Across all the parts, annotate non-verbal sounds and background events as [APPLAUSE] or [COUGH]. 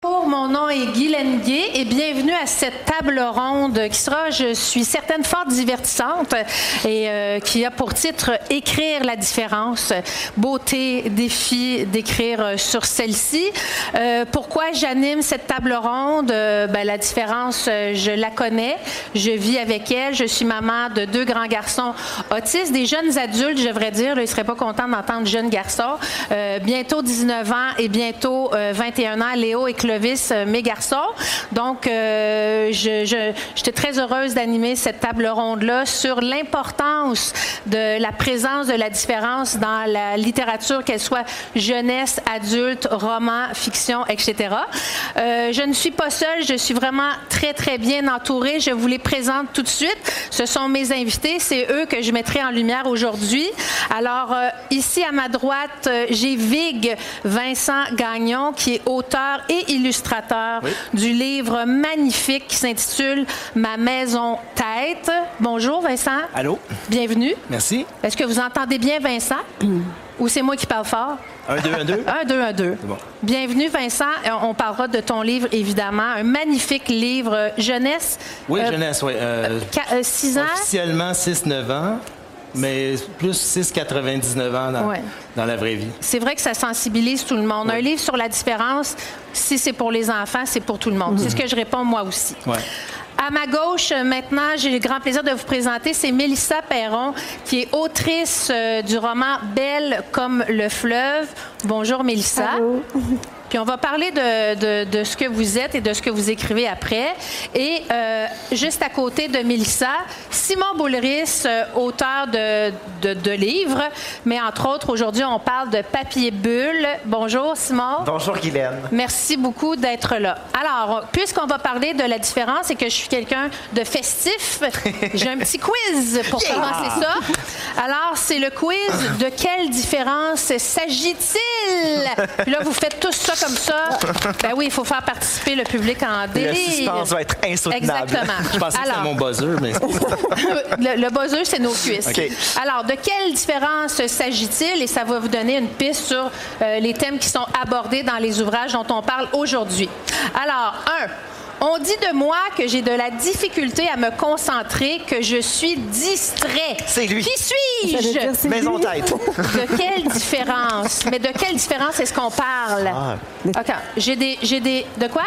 Bonjour, mon nom est Guy Lenguet et bienvenue à cette table ronde qui sera, je suis certaine, fort divertissante et euh, qui a pour titre Écrire la différence, beauté, défi d'écrire euh, sur celle-ci. Euh, pourquoi j'anime cette table ronde? Ben, la différence, je la connais, je vis avec elle, je suis maman de deux grands garçons autistes, des jeunes adultes, je devrais dire, ils ne seraient pas contents d'entendre jeunes garçons. Bientôt 19 ans et bientôt euh, 21 ans, Léo et Clovis, euh, mes garçons. Donc, euh, je- je- j'étais très heureuse d'animer cette table ronde-là sur l'importance de la présence de la différence dans la littérature, qu'elle soit jeunesse, adulte, roman, fiction, etc. Euh, je ne suis pas seule, je suis vraiment très, très bien entourée. Je vous les présente tout de suite. Ce sont mes invités, c'est eux que je mettrai en lumière aujourd'hui. Alors, euh, ici à ma droite, j'ai Vig Vincent Gagnon, qui est auteur et illustrateur du livre magnifique qui s'intitule Ma maison tête. Bonjour Vincent. Allô? Bienvenue. Merci. Est-ce que vous entendez bien Vincent? Ou c'est moi qui parle fort? Un, deux, un, deux. [LAUGHS] Un, deux, un, deux. bon. Bienvenue, Vincent. Euh, On parlera de ton livre, évidemment. Un magnifique livre euh, jeunesse. Oui, Euh, jeunesse, oui. Euh, qua- euh, six ans? officiellement 6-9 ans, mais plus 6-99 ans dans, Ouais. dans la vraie vie. C'est vrai que ça sensibilise tout le monde. Un livre sur la différence, si c'est pour les enfants, c'est pour tout le monde. C'est ce que je réponds moi aussi. Ouais. À ma gauche, euh, maintenant, j'ai le grand plaisir de vous présenter, c'est Mélissa Perron, qui est autrice euh, du roman Belle comme le fleuve. Bonjour, Mélissa. [LAUGHS] Puis on va parler de, de- de ce que vous êtes et de ce que vous écrivez après. Et euh, juste à côté de Mélissa, Simon Boulris, euh, auteur de, de- de livres, mais entre autres, aujourd'hui, on parle de papier bulle. Bonjour, Simon. Bonjour Guylaine. Merci beaucoup d'être là. Alors, puisqu'on va parler de la différence et que je suis quelqu'un de festif, [LAUGHS] j'ai un petit quiz pour commencer ça. Alors, c'est le quiz de quelle différence s'agit-il? Puis là, vous faites tous ça comme ça. Ben oui, il faut faire participer le public en délire. Le suspense va être insoutenable. Exactement. Je pensais que c'était Alors, mon buzzer, mais [LAUGHS] le, le buzzer, c'est nos cuisses. Alors, de quelle différence s'agit-il? Et ça va vous donner une piste sur euh, les thèmes qui sont abordés dans les ouvrages dont on parle aujourd'hui. Alors, un. On dit de moi que j'ai de la difficulté à me concentrer, que je suis distrait. C'est lui. Qui suis-je? Maison tête. [LAUGHS] De quelle différence? Mais de quelle différence est-ce qu'on parle? Ah. OK. J'ai des, j'ai des. De quoi?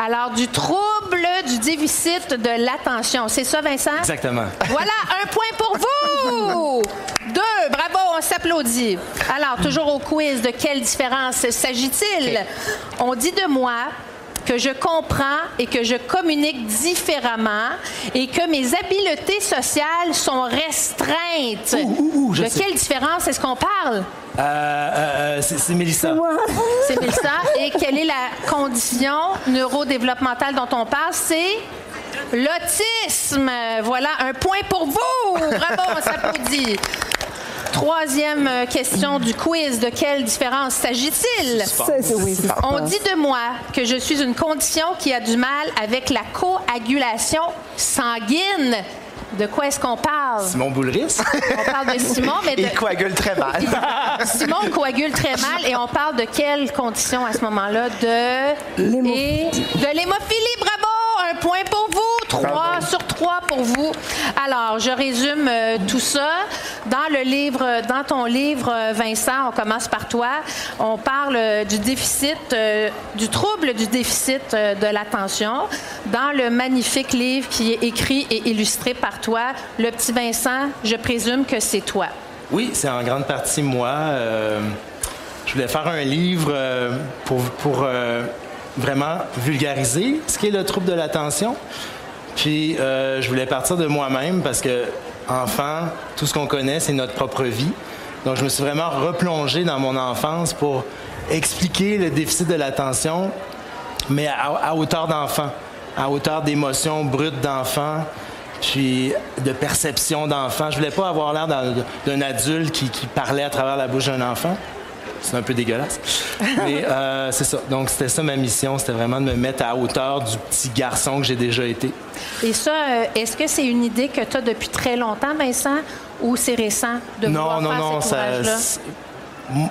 Alors, du trouble du déficit de l'attention. C'est ça, Vincent? exactement. Voilà, un point pour vous! Deux, bravo, on s'applaudit. Alors, toujours au quiz, de quelle différence s'agit-il? On dit de moi que je comprends et que je communique différemment et que mes habiletés sociales sont restreintes. ouh, ouh, je de sais. quelle différence est-ce qu'on parle? Euh, euh, euh, c'est c'est Mélissa. [LAUGHS] C'est Mélissa. Et quelle est la condition neurodéveloppementale dont on parle? C'est l'autisme. Voilà, un point pour vous. Bravo, on s'applaudit. Troisième euh, question du quiz. De quelle différence s'agit-il? On dit de moi que je suis une condition qui a du mal avec la coagulation sanguine. De quoi est-ce qu'on parle? Simon Boulris? On parle de Simon, mais [LAUGHS] de... Il coagule très mal. [LAUGHS] Simon coagule très mal et on parle de quelle condition à ce moment-là? De et de l'hémophilie. Bravo! Un point pour vous. Trois sur trois pour vous. Alors, je résume euh, tout ça. Dans le livre, dans ton livre, Vincent, on commence par toi. On parle euh, du déficit, euh, du trouble du déficit de l'attention. Dans le magnifique livre qui est écrit et illustré par toi, le petit Vincent, je présume que c'est toi. Oui, c'est en grande partie moi. Je voulais faire un livre pour, pour vraiment vulgariser ce qu'est le trouble de l'attention. Puis euh, je voulais partir de moi-même parce que enfant, tout ce qu'on connaît, c'est notre propre vie. Donc je me suis vraiment replongé dans mon enfance pour expliquer le déficit de l'attention, mais à, hauteur d'enfant, à hauteur d'émotions brutes d'enfant, puis de perception d'enfant. Je voulais pas avoir l'air d'un adulte qui parlait à travers la bouche d'un enfant. C'est un peu dégueulasse. Mais euh, c'est ça. Donc, c'était ça ma mission. C'était vraiment de me mettre à hauteur du petit garçon que j'ai déjà été. Et ça, euh, est-ce que c'est une idée que tu as depuis très longtemps, Vincent, ou c'est récent de non, non, faire non, cet ça-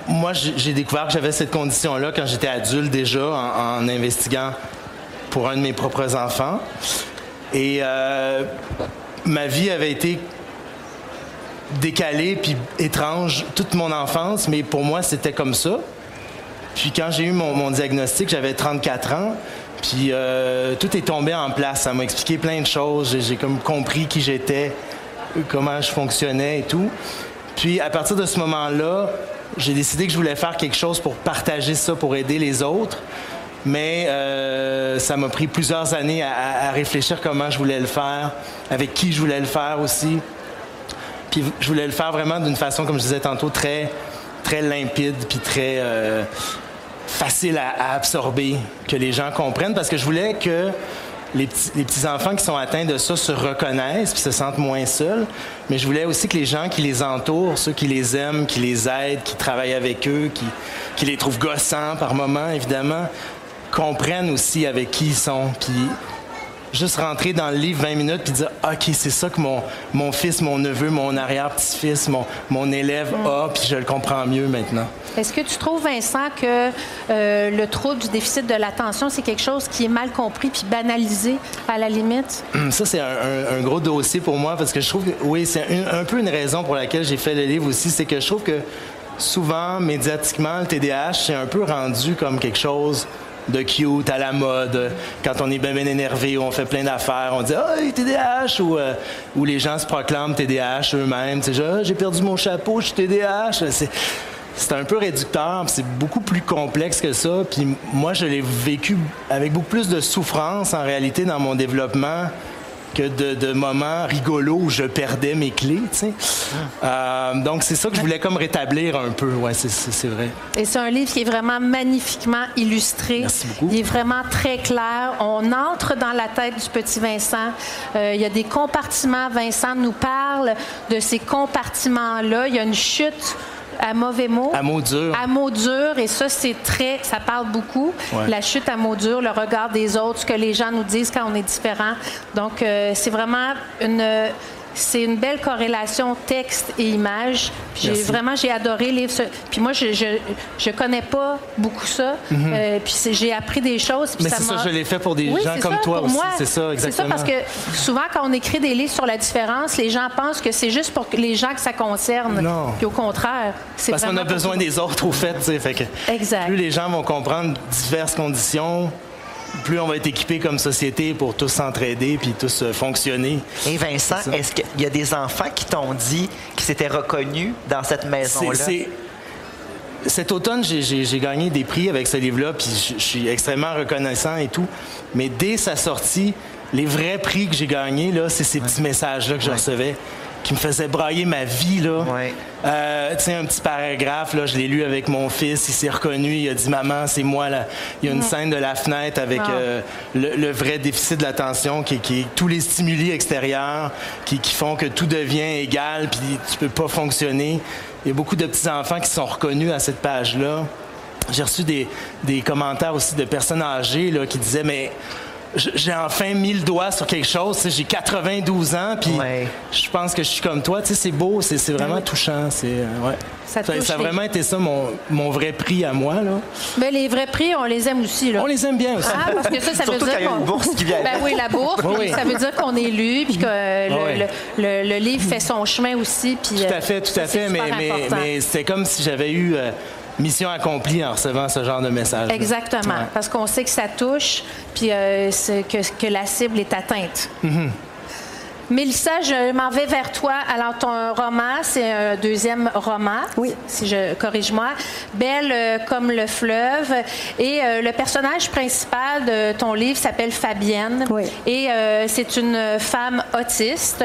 Moi, j'ai j'ai découvert que j'avais cette condition-là quand j'étais adulte déjà, en, en investiguant pour un de mes propres enfants. Et euh, ma vie avait été décalée puis étrange toute mon enfance, mais pour moi, c'était comme ça. Puis quand j'ai eu mon, diagnostic, j'avais 34 ans. Puis euh, tout est tombé en place. Ça m'a expliqué plein de choses. J'ai- comme compris qui j'étais, comment je fonctionnais et tout. Puis à partir de ce moment-là, j'ai décidé que je voulais faire quelque chose pour partager ça, pour aider les autres. Mais euh, ça m'a pris plusieurs années à réfléchir comment je voulais le faire, avec qui je voulais le faire aussi. Puis je voulais le faire vraiment d'une façon, comme je disais tantôt, très, très limpide, puis très euh, facile à, absorber, que les gens comprennent, parce que je voulais que les petits, les petits enfants qui sont atteints de ça se reconnaissent, puis se sentent moins seuls. Mais je voulais aussi que les gens qui les entourent, ceux qui les aiment, qui les aident, qui travaillent avec eux, qui, qui les trouvent gossants par moments, évidemment, comprennent aussi avec qui ils sont. Juste rentrer dans le livre 20 minutes puis dire OK, c'est ça que mon, mon fils, mon neveu, mon arrière-petit-fils, mon, mon élève a, puis je le comprends mieux maintenant. Est-ce que tu trouves, Vincent, que euh, le trouble du déficit de l'attention, c'est quelque chose qui est mal compris puis banalisé à la limite? [CLEARS THROAT] Ça, c'est un, un- un gros dossier pour moi parce que je trouve que, oui, c'est un, un peu une raison pour laquelle j'ai fait le livre aussi, c'est que je trouve que souvent, médiatiquement, le TDAH, c'est un peu rendu comme quelque chose de cute, à la mode. Quand on est bien, bien énervé, on fait plein d'affaires, on dit Ah, est TDAH ou, euh, ou les gens se proclament TDAH eux-mêmes. Tu sais, Ah, j'ai perdu mon chapeau, je suis TDAH. C'est, c'est un peu réducteur, c'est beaucoup plus complexe que ça. Puis moi, je l'ai vécu avec beaucoup plus de souffrance en réalité dans mon développement que de, de moments rigolos où je perdais mes clés. tu sais. Euh, donc c'est ça que je voulais comme rétablir un peu. Ouais, c'est vrai. Et c'est un livre qui est vraiment magnifiquement illustré. Merci beaucoup. Il est vraiment très clair. On entre dans la tête du petit Vincent. Euh, il y a des compartiments. Vincent nous parle de ces compartiments-là. Il y a une chute à mauvais mots. À mots durs. À mots durs. Et ça, c'est très. Ça parle beaucoup. Ouais. La chute à mots durs, le regard des autres, ce que les gens nous disent quand on est différent. Donc, euh, c'est vraiment une. C'est une belle corrélation texte et image. Puis J'ai vraiment j'ai adoré lire ça. Puis moi je je, je connais pas beaucoup ça. Euh, puis j'ai appris des choses. puis Mhm. Mais c'est ça, je l'ai fait pour des Oui, gens comme ça, toi aussi. C'est ça, C'est ça exactement. parce que souvent quand on écrit des livres sur la différence, les gens pensent que c'est juste pour les gens que ça concerne. Non. Puis au contraire, c'est Parce qu'on a besoin des autres, au fait. Fait que Exact. Plus les gens vont comprendre diverses conditions, plus on va être équipé comme société pour tous s'entraider puis tous euh, fonctionner. Et Vincent, est-ce qu'il y a des enfants qui t'ont dit qu'ils s'étaient reconnus dans cette maison-là? Cet automne, j'ai- gagné des prix avec ce livre-là, puis je suis extrêmement reconnaissant et tout. Mais dès sa sortie, les vrais prix que j'ai gagnés, là, c'est ces petits messages-là que je recevais qui me faisaient brailler ma vie. Là. Ouais. Euh, tu sais, un petit paragraphe, là, je l'ai lu avec mon fils, il s'est reconnu, il a dit Maman, c'est moi. Là. Il y a une scène de la fenêtre avec Ah. euh, le, le vrai déficit de l'attention, qui, qui est tous les stimuli extérieurs qui, qui font que tout devient égal, puis tu peux pas fonctionner. Il y a beaucoup de petits-enfants qui sont reconnus à cette page-là. J'ai reçu des, des commentaires aussi de personnes âgées là, qui disaient Mais j'ai enfin mis le doigt sur quelque chose. J'ai 92 ans, puis Ouais. je pense que je suis comme toi. C'est beau, c'est vraiment touchant. C'est euh, ouais. Ça Ça, touche ça a les- vraiment été ça mon, mon vrai prix à moi. Là. Mais les vrais prix, on les aime aussi là. On les aime bien aussi. Ah, parce que ça, ça Surtout veut dire y a une qu'on- bourse qui vient [LAUGHS] Ben oui, la bourse. Oui, puis oui. Ça veut dire qu'on est lu, puis que euh, le, Oui. le- le- le livre fait son chemin aussi. Puis, Tout euh, à fait, tout ça, à fait. Mais, mais c'était comme si j'avais eu euh, mission accomplie en recevant ce genre de message. Exactement, Ouais. parce qu'on sait que ça touche, puis euh, que, que la cible est atteinte. Mm-hmm. Mélissa, je m'en vais vers toi. Alors, ton roman, c'est un deuxième roman, Oui. si je corrige-moi. Belle euh, comme le fleuve. Et euh, le personnage principal de ton livre s'appelle Fabienne. Oui. Et euh, c'est une femme autiste.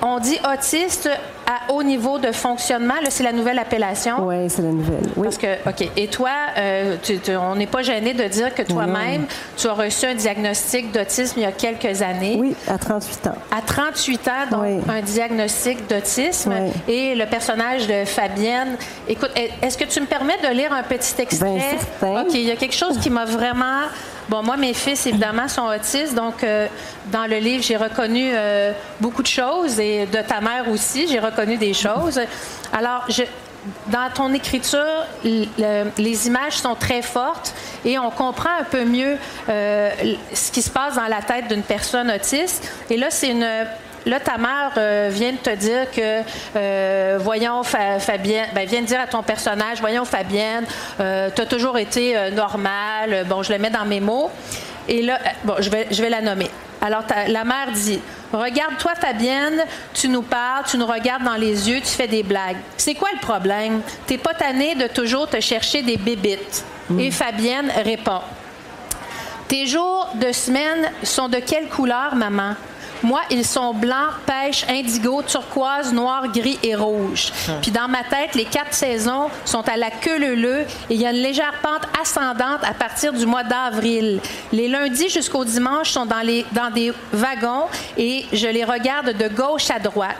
On dit autiste à haut niveau de fonctionnement. Là, c'est la nouvelle appellation? Oui, c'est la nouvelle. Oui. Parce que, OK. Et toi, euh, tu- tu- on n'est pas gêné de dire que toi-même, tu as reçu un diagnostic d'autisme il y a quelques années. Oui, à 38 ans. À 38 ans, donc Oui. un diagnostic d'autisme. Oui. Et le personnage de Fabienne. Écoute, est-ce que tu me permets de lire un petit extrait? Bien, certain. OK, il y a quelque chose qui m'a vraiment. Bon, moi, mes fils, évidemment, sont autistes, donc euh, dans le livre, j'ai reconnu euh, beaucoup de choses et de ta mère aussi, j'ai reconnu des choses. Alors, dans ton écriture, les images sont très fortes et on comprend un peu mieux euh, ce qui se passe dans la tête d'une personne autiste. Et là, c'est une. Là, ta mère euh, vient de te dire que, euh, voyons, Fa- Fabienne, ben, vient de dire à ton personnage, voyons, Fabienne, tu as toujours été euh, normale. Bon, je le mets dans mes mots. Et là, euh, bon, je vais, je vais la nommer. Alors, la mère dit Regarde-toi, Fabienne, tu nous parles, tu nous regardes dans les yeux, tu fais des blagues. C'est quoi le problème? T'es pas tannée de toujours te chercher des bébites? Et Fabienne répond Tes jours de semaine sont de quelle couleur, maman? Moi, ils sont blancs, pêche, indigo, turquoise, noir, gris et rouge. Puis dans ma tête, les quatre saisons sont à la queue leu et il y a une légère pente ascendante à partir du mois d'avril. Les lundis jusqu'au dimanche sont dans, les, dans des wagons et je les regarde de gauche à droite.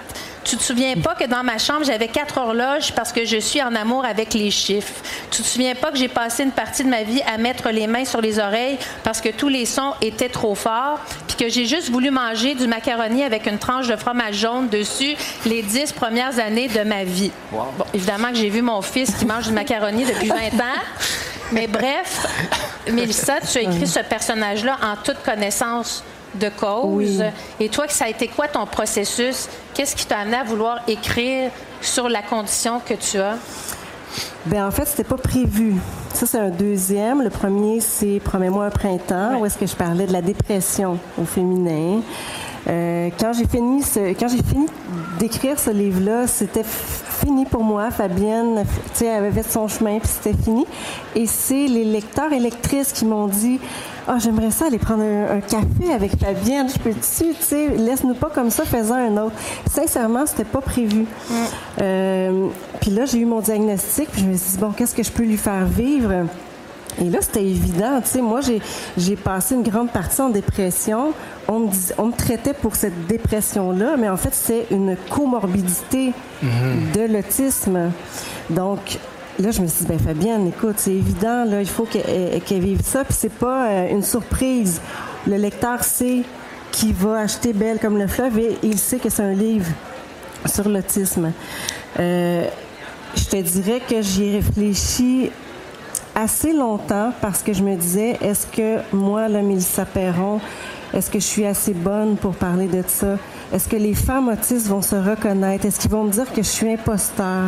Tu te souviens pas que dans ma chambre, j'avais quatre horloges parce que je suis en amour avec les chiffres? Tu te souviens pas que j'ai passé une partie de ma vie à mettre les mains sur les oreilles parce que tous les sons étaient trop forts, puis que j'ai juste voulu manger du macaroni avec une tranche de fromage jaune dessus les dix premières années de ma vie. Bon, évidemment que j'ai vu mon fils qui mange du macaroni depuis [LAUGHS] 20 ans. Mais bref, Mélissa, tu as écrit ce personnage-là en toute connaissance de cause. Oui. Et toi, ça a été quoi ton processus? Qu'est-ce qui t'a amené à vouloir écrire sur la condition que tu as? Ben en fait, c'était pas prévu. Ça, c'est un deuxième. Le premier, c'est Promets-moi un printemps, où est-ce que je parlais de la dépression au féminin. Euh, quand j'ai fini, ce, quand j'ai fini d'écrire ce livre-là, c'était fini pour moi. Fabienne, tu sais, elle avait fait son chemin, puis c'était fini. Et c'est les lecteurs et lectrices qui m'ont dit Ah, j'aimerais ça aller prendre un, un café avec Fabienne. Je peux-tu, tu sais, laisse-nous pas comme ça, fais-en un autre. Sincèrement, c'était pas prévu. Euh, puis là, j'ai eu mon diagnostic, puis je me suis dit, bon, qu'est-ce que je peux lui faire vivre? Et là, c'était évident. Tu sais, moi, j'ai, passé une grande partie en dépression. On me, dis- on me traitait pour cette dépression-là, mais en fait, c'est une comorbidité de l'autisme. Donc, là, je me suis dit, ben Fabienne, écoute, c'est évident, là, il faut qu'elle, qu'elle vive ça, puis c'est pas euh, une surprise. Le lecteur sait qu'il va acheter Belle comme le fleuve et il sait que c'est un livre sur l'autisme. Euh, je te dirais que j'y ai réfléchi assez longtemps parce que je me disais, est-ce que moi, là, Mélissa Perron, est-ce que je suis assez bonne pour parler de ça? Est-ce que les femmes autistes vont se reconnaître? Est-ce qu'ils vont me dire que je suis imposteur?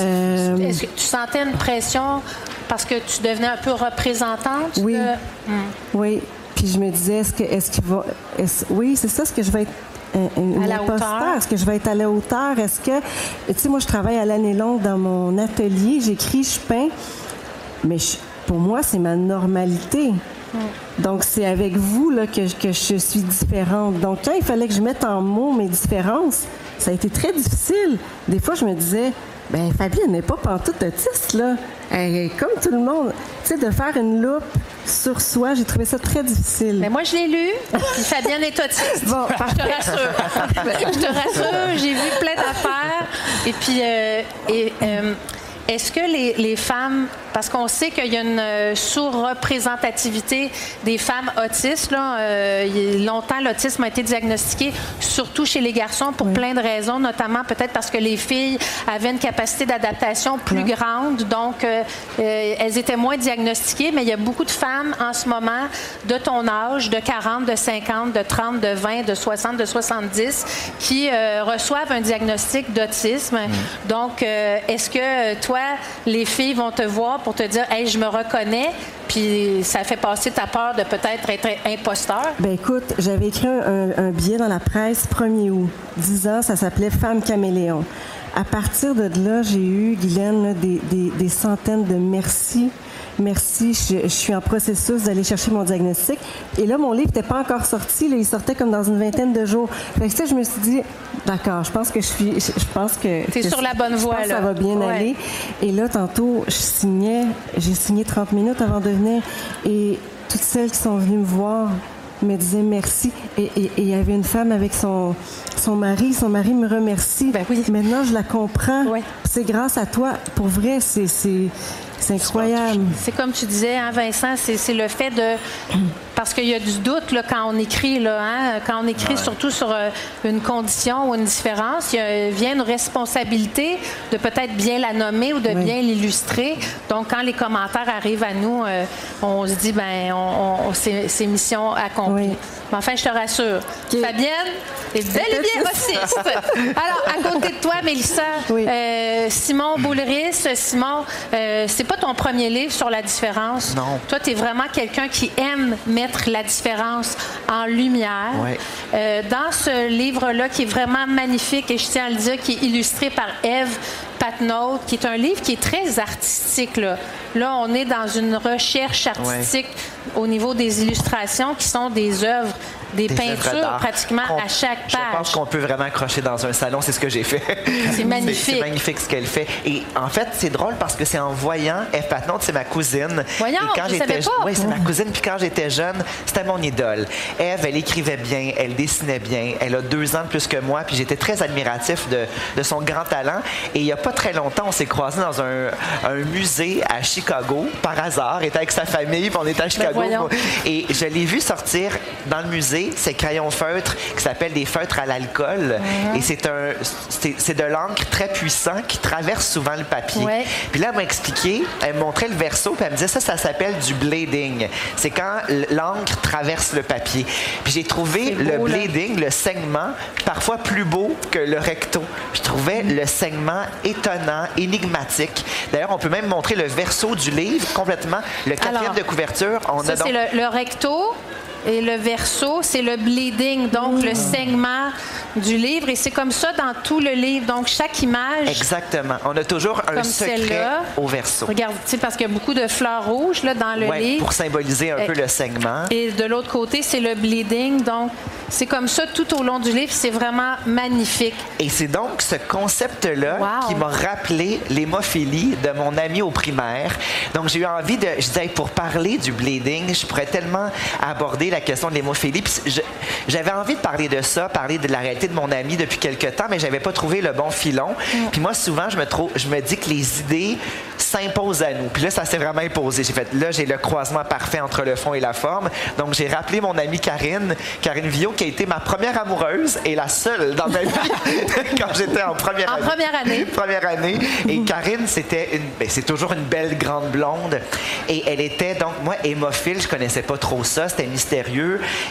Euh, Est-ce que tu sentais une pression parce que tu devenais un peu représentante? Oui. de- Oui. Puis je me disais, est-ce que, est-ce qu'il va, est-ce- oui, c'est ça, est-ce que je vais être une la imposteur? Est-ce que je vais être à la hauteur? Est-ce que, tu sais, moi, je travaille à l'année longue dans mon atelier, j'écris, je peins, mais je- pour moi, c'est ma normalité. Donc, c'est avec vous là, que, que je suis différente. Donc, quand il fallait que je mette en mots mes différences, ça a été très difficile. Des fois, je me disais, ben Fabienne n'est pas pantoute autiste, là. Elle est comme tout le monde. Tu sais, de faire une loupe sur soi, j'ai trouvé ça très difficile. Mais moi, je l'ai lu, puis Fabienne est autiste. Bon, je te rassure. je te rassure, j'ai vu plein d'affaires. Et puis, euh, et, euh, est-ce que les, les femmes, parce qu'on sait qu'il y a une euh, sous-représentativité des femmes autistes, là, euh, longtemps l'autisme a été diagnostiqué, surtout chez les garçons, pour plein de raisons, notamment peut-être parce que les filles avaient une capacité d'adaptation plus grande, donc euh, elles étaient moins diagnostiquées, mais il y a beaucoup de femmes en ce moment de ton âge, de 40, de 50, de 30, de 20, de 60, de 70, qui euh, reçoivent un diagnostic d'autisme. Donc, est-ce que euh, les filles vont te voir pour te dire, hey, je me reconnais, puis ça fait passer ta peur de peut-être être imposteur? Ben écoute, j'avais écrit un, billet dans la presse 1er août. 10 ans, ça s'appelait Femme caméléon. À partir de là, j'ai eu, Guylaine, des centaines de merci merci, je, suis en processus d'aller chercher mon diagnostic. Et là, mon livre n'était pas encore sorti, il sortait comme dans une vingtaine de jours. Fait que ça, je me suis dit, d'accord, je pense que je suis, je pense que. sur la bonne voie, là. Ça va bien aller. Et là, tantôt, je signais, j'ai signé 30 minutes avant de venir. Et toutes celles qui sont venues me voir me disaient merci. Et il y avait une femme avec son, son mari. Son mari me remercie. Ben oui. Maintenant, je la comprends. C'est grâce à toi. Pour vrai, c'est c'est incroyable. C'est comme tu disais, hein, Vincent, c'est le fait de. Parce qu'il y a du doute là, quand on écrit, là, hein, quand on écrit surtout sur euh, une condition ou une différence, il vient une responsabilité de peut-être bien la nommer ou de bien l'illustrer. Donc, quand les commentaires arrivent à nous, euh, on se dit, ben, on, c'est mission accomplie. Mais enfin, je te rassure, Fabienne est bel et bien raciste. [LAUGHS] Alors, à côté de toi, Mélissa, euh, Simon Boulris, Simon, c'est pas ton premier livre sur la différence. Non. Toi, tu es vraiment quelqu'un qui aime mettre la différence en lumière. Euh, dans ce livre-là, qui est vraiment magnifique, et je tiens à le dire, qui est illustré par Eve Patnaud, qui est un livre qui est très artistique. Là, là on est dans une recherche artistique au niveau des illustrations qui sont des œuvres des, peintures pratiquement à chaque page. Je pense qu'on peut vraiment accrocher dans un salon, c'est ce que j'ai fait. [LAUGHS] C'est magnifique. C'est magnifique ce qu'elle fait. Et en fait, c'est drôle parce que c'est en voyant Eve Patnaud, c'est ma cousine. Voyons, et quand j'étais Oui, c'est ma cousine. Puis quand j'étais jeune, c'était mon idole. Eve, elle écrivait bien, elle dessinait bien. Elle a deux ans de plus que moi, puis j'étais très admiratif de, de, son grand talent. Et il n'y a pas très longtemps, on s'est croisés dans un, un, musée à Chicago, par hasard. Elle était avec sa famille, puis on était à ben Chicago. et je l'ai vu sortir dans le musée ces crayons feutres qui s'appellent des feutres à l'alcool. Et c'est un, c'est de l'encre très puissant qui traverse souvent le papier. Puis là, elle m'a expliqué, elle me montrait le verso, puis elle me disait ça, ça s'appelle du blading. C'est quand l'encre traverse le papier. Puis j'ai trouvé le blading, le saignement, parfois plus beau que le recto. Je trouvais le saignement étonnant, énigmatique. D'ailleurs, on peut même montrer le verso du livre complètement. Le quatrième de couverture, on ça, a donc... c'est le, le recto. Et le verso, c'est le bleeding, donc le saignement du livre. Et c'est comme ça dans tout le livre. Donc, chaque image. Exactement. On a toujours un secret au verso. Regarde, tu sais, parce qu'il y a beaucoup de fleurs rouges là, dans le ouais, livre. Pour symboliser un peu le saignement. Et de l'autre côté, c'est le bleeding. Donc, c'est comme ça tout au long du livre. C'est vraiment magnifique. Et c'est donc ce concept-là qui m'a rappelé l'hémophilie de mon ami au primaire. Donc, j'ai eu envie de. Je disais, pour parler du bleeding, je pourrais tellement aborder la question de l'hémophilie. J'avais envie de parler de ça, parler de la réalité de mon ami depuis quelque temps, mais j'avais pas trouvé le bon filon. Mm. Puis moi, souvent, je me, trouve, je me dis que les idées s'imposent à nous. Puis là, ça s'est vraiment imposé. J'ai fait, là, j'ai le croisement parfait entre le fond et la forme. Donc, j'ai rappelé mon amie Karine, Karine Villot, qui a été ma première amoureuse et la seule dans ma vie [LAUGHS] quand j'étais en première année. En première année. première année. [LAUGHS] Et mm. Karine, c'était une, ben, c'est toujours une belle grande blonde. Et elle était, donc, moi, hémophile, je connaissais pas trop ça. C'était mystérieux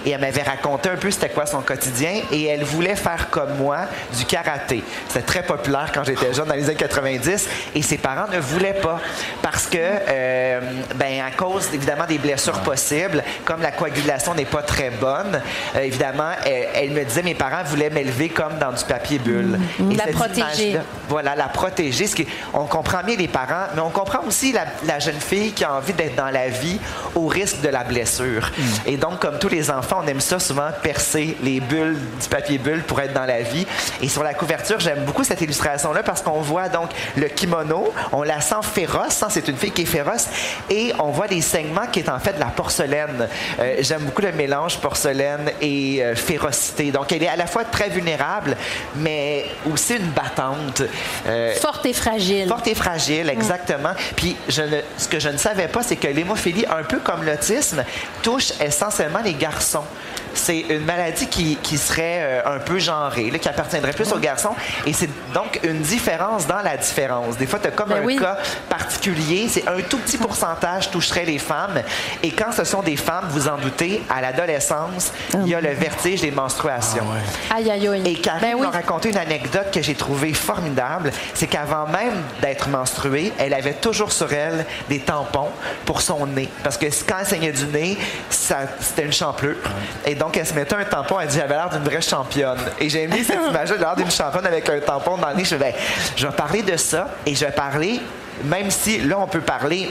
et elle m'avait raconté un peu c'était quoi son quotidien et elle voulait faire comme moi du karaté. C'était très populaire quand j'étais jeune dans les années 90 et ses parents ne voulaient pas parce que, euh, ben, à cause évidemment des blessures possibles, comme la coagulation n'est pas très bonne, euh, évidemment, elle, me disait mes parents voulaient m'élever comme dans du papier bulle. Mm-hmm. la protéger. Voilà, la protéger. Ce qui, on comprend bien les parents, mais on comprend aussi la, jeune fille qui a envie d'être dans la vie au risque de la blessure. Mm. Et donc, comme tous les enfants, on aime ça souvent percer les bulles du papier bulle pour être dans la vie. Et sur la couverture, j'aime beaucoup cette illustration-là parce qu'on voit donc le kimono, on la sent féroce, hein, c'est une fille qui est féroce, et on voit des saignements qui est en fait de la porcelaine. Euh, j'aime beaucoup le mélange porcelaine et euh, férocité. Donc elle est à la fois très vulnérable, mais aussi une battante. Euh, forte et fragile. Forte et fragile, mm. exactement. Puis je ne, ce que je ne savais pas, c'est que l'hémophilie, un peu comme l'autisme, touche essentiellement les garçons c'est une maladie qui, serait euh, un peu genrée, qui appartiendrait plus aux garçons. Et c'est donc une différence dans la différence. Des fois, tu as comme ben un cas particulier. C'est un tout petit pourcentage toucherait les femmes. Et quand ce sont des femmes, vous en doutez, à l'adolescence, il y a le vertige des menstruations. Ah aïe, aïe, aïe. Et Karine ben m'a raconté une anecdote que j'ai trouvée formidable. C'est qu'avant même d'être menstruée, elle avait toujours sur elle des tampons pour son nez. Parce que quand elle saignait du nez, c'était une champlure. Et donc, elle se mettait un tampon. Elle dit J'avais l'air d'une vraie championne. Et j'ai mis cette [LAUGHS] image-là, l'air d'une championne avec un tampon dans le nez. Je vais, ben, je vais parler de ça et je vais parler, même si là, on peut parler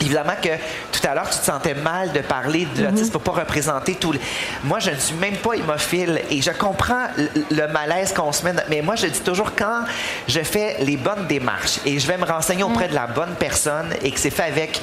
Évidemment que tout à l'heure, tu te sentais mal de parler de l'autisme pour pas représenter tout. le- Moi, je ne suis même pas hémophile et je comprends le, malaise qu'on se met. Mais moi, je dis toujours quand je fais les bonnes démarches et je vais me renseigner auprès de la bonne personne et que c'est fait avec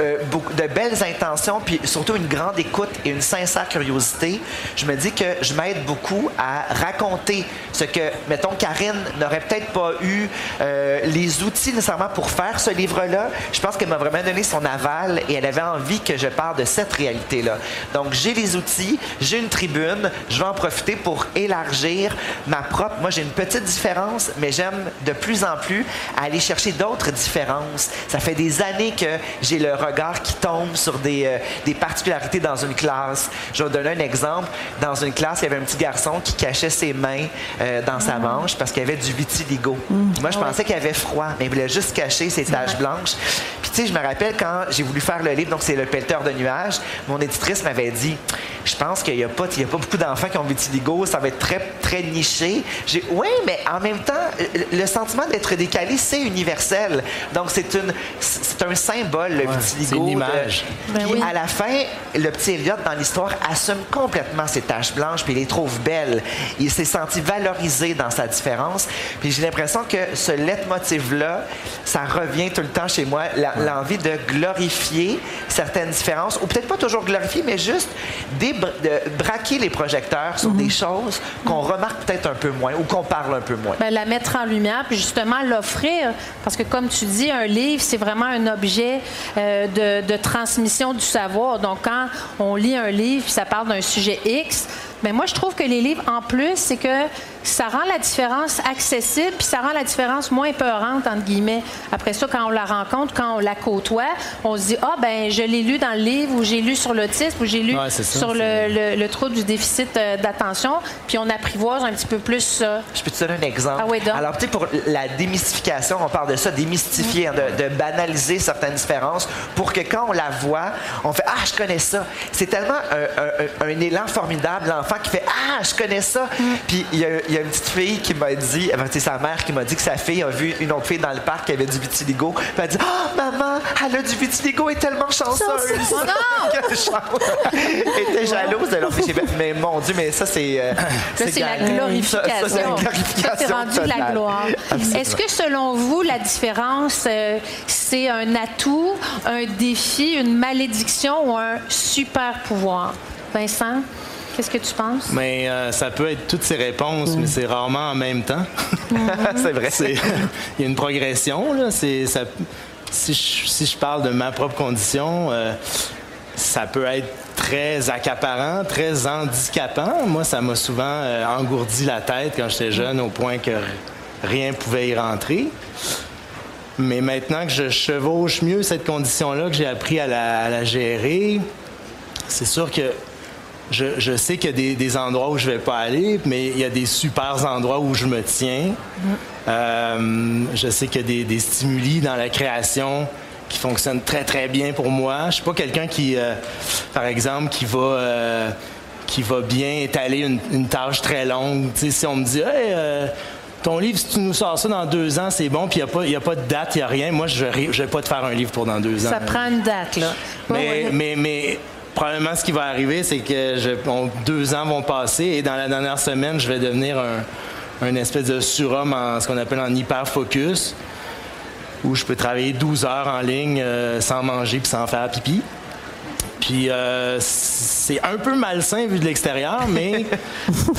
euh, de belles intentions, puis surtout une grande écoute et une sincère curiosité, je me dis que je m'aide beaucoup à raconter ce que, mettons, Karine n'aurait peut-être pas eu euh, les outils nécessairement pour faire ce livre-là. Je pense qu'elle m'a vraiment donné son aval et elle avait envie que je parle de cette réalité-là. Donc, j'ai les outils, j'ai une tribune, je vais en profiter pour élargir ma propre. Moi, j'ai une petite différence, mais j'aime de plus en plus aller chercher d'autres différences. Ça fait des années que j'ai le regard qui tombe sur des, euh, des particularités dans une classe. Je vais vous donner un exemple. Dans une classe, il y avait un petit garçon qui cachait ses mains euh, dans sa manche parce qu'il y avait du vitiligo. Moi, je pensais qu'il avait froid, mais il voulait juste cacher ses taches blanches. Puis, tu sais, je me rappelle quand j'ai voulu faire le livre, donc c'est Le pelleteur de nuages, mon éditrice m'avait dit Je pense qu'il n'y a, pas- il y a pas beaucoup d'enfants qui ont vitiligo, ça va être très, très niché. J'ai Oui, mais en même temps, le- sentiment d'être décalé, c'est universel. Donc, c'est une c'est un symbole, le vitiligo. c'est une de- image. Ben Puis oui. à la fin, le petit Elliot dans l'histoire assume complètement ses taches blanches puis il les trouve belles. Il s'est senti valorisé dans sa différence. Puis j'ai l'impression que ce leitmotiv-là, ça revient tout le temps chez moi, la- l'envie de glorifier certaines différences, ou peut-être pas toujours glorifier, mais juste débra- de braquer les projecteurs sur des choses qu'on remarque peut-être un peu moins ou qu'on parle un peu moins. Ben, la mettre en lumière, puis justement l'offrir. Parce que, comme tu dis, un livre, c'est vraiment un objet euh, de, transmission du savoir. Donc, quand on lit un livre, puis ça parle d'un sujet X, ben moi, je trouve que les livres, en plus, c'est que ça rend la différence accessible, puis ça rend la différence moins peurante, entre guillemets. Après ça, quand on la rencontre, quand on la côtoie, on se dit, ah, ben, je l'ai lu dans le livre, ou j'ai lu sur l'autisme, ou j'ai lu Ouais, c'est ça, sur le, le- le trouble du déficit euh, d'attention, puis on apprivoise un petit peu plus ça. Je peux te donner un exemple? Ah oui, donc. Alors, tu sais, pour la démystification, on parle de ça, démystifier, hein, de, de banaliser certaines différences pour que quand on la voit, on fait Ah, je connais ça. C'est tellement un, un- un élan formidable, l'enfant qui fait Ah, je connais ça. Puis il y, a- il y a une petite fille qui m'a dit, enfin, c'est sa mère qui m'a dit que sa fille a vu une autre fille dans le parc qui avait du vitiligo. Puis elle a dit Ah, maman, elle a du vitiligo, elle est tellement chanceuse. Oh non! Quelle [LAUGHS] chance! Elle était jalouse de leur J'ai fait, Mais mon Dieu, mais ça, c'est. euh, c'est la glorification. Ça, ça, c'est la Ça, glorification. c'est rendu de la gloire. Est-ce que, selon vous, la différence, euh, c'est un atout, un défi, une malédiction ou un super pouvoir? Vincent, qu'est-ce que tu penses? Mais euh, ça peut être toutes ces réponses, mais c'est rarement en même temps. [LAUGHS] c'est vrai. C'est- [LAUGHS] Il y a une progression. Là. Ça, si, je, si je parle de ma propre condition, euh, ça peut être très accaparant, très handicapant. Moi, ça m'a souvent euh, engourdi la tête quand j'étais jeune au point que rien pouvait y rentrer. Mais maintenant que je chevauche mieux cette condition-là, que j'ai appris à la, à la gérer, c'est sûr que je, je sais qu'il y a des, des endroits où je vais pas aller, mais il y a des super endroits où je me tiens. Euh, je sais qu'il y a des, des stimuli dans la création qui fonctionnent très très bien pour moi. Je suis pas quelqu'un qui, euh, par exemple, qui va euh, qui va bien étaler une, une tâche très longue. Si on me dit, hey, euh, ton livre, si tu nous sors ça dans deux ans, c'est bon, puis il n'y a, a pas de date, il n'y a rien. Moi, je ne vais, pas te faire un livre pour dans deux ans. Ça prend une date, là. Mais, Ouais, ouais. mais, mais probablement, ce qui va arriver, c'est que deux ans vont passer et dans la dernière semaine, je vais devenir un, un espèce de surhomme en ce qu'on appelle en hyper-focus, où je peux travailler 12 heures en ligne euh, sans manger puis sans faire pipi. Puis euh, c'est un peu malsain vu de l'extérieur, mais [LAUGHS]